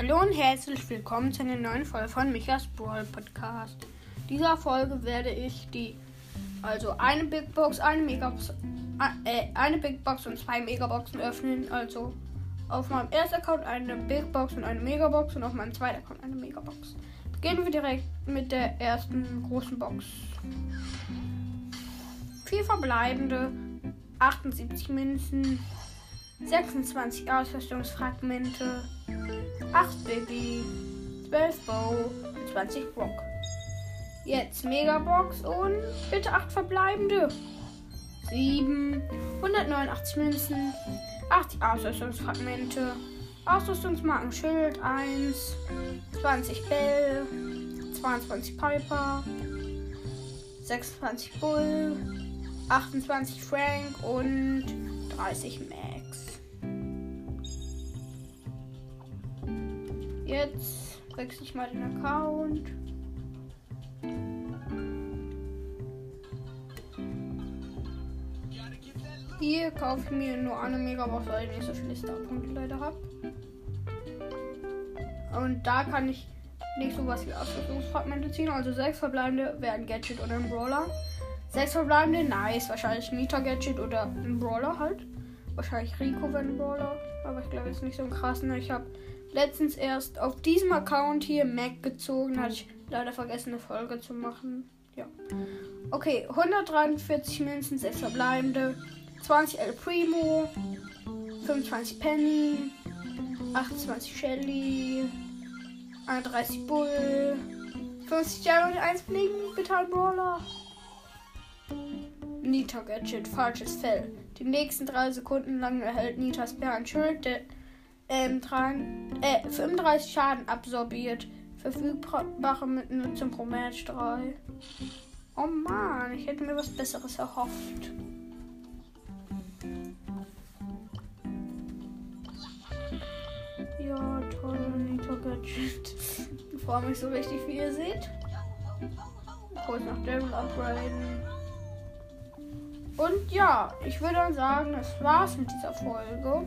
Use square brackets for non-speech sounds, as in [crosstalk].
Hallo und herzlich willkommen zu einer neuen Folge von Michas Brawl Podcast. In dieser Folge werde ich die, also eine Big Box, eine Megabox, äh, eine Big Box und zwei Megaboxen öffnen. Also auf meinem ersten Account eine Big Box und eine Megabox und auf meinem zweiten Account eine Megabox. Beginnen wir direkt mit der ersten großen Box. Vier verbleibende, 78 Münzen, 26 Ausrüstungsfragmente, 8 Baby, 12 Bow und 20 Brock. Jetzt Megabox und bitte 8 verbleibende. 7, 189 Münzen, 80 Ausrüstungsfragmente, Ausrüstungsmarken Schild 1, 20 Bell, 22 Piper, 26 Bull, 28 Frank und 30 Max. Jetzt wechsle ich mal den Account. Hier kaufe ich mir nur eine Megabox, weil ich nicht so viele Starpunkte leider habe. Und da kann ich nicht so was wie Ausrüstungsfragmente ziehen. Also sechs verbleibende werden Gadget oder ein Brawler. Sechs verbleibende, nice. Wahrscheinlich Nita Gadget oder ein Brawler halt. Wahrscheinlich Rico, wenn ein Brawler. Aber ich glaube, jetzt nicht so ein krassen. Ich habe letztens erst auf diesem Account hier Mac gezogen. Hatte ich leider vergessen, eine Folge zu machen. Ja. Okay, 143 Münzen, 6 verbleibende. 20 El Primo. 25 Penny. 28 Shelly. 31 Bull. 50 Jahre und 1 Bling. Bitte ein Brawler. Nita Gadget, falsches Fell. Die nächsten drei Sekunden lang erhält Nitas Bär ein Schild, der ähm, 3, äh, 35 Schaden absorbiert. Verfügbare mit Nutzung pro Match 3. Oh man, ich hätte mir was Besseres erhofft. Ja, toll, Nita Gadget. [laughs] Ich freue mich so richtig, wie ihr seht. Kurz nach Level upgraden. Und ja, ich würde dann sagen, das war's mit dieser Folge.